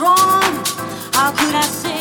How could I say?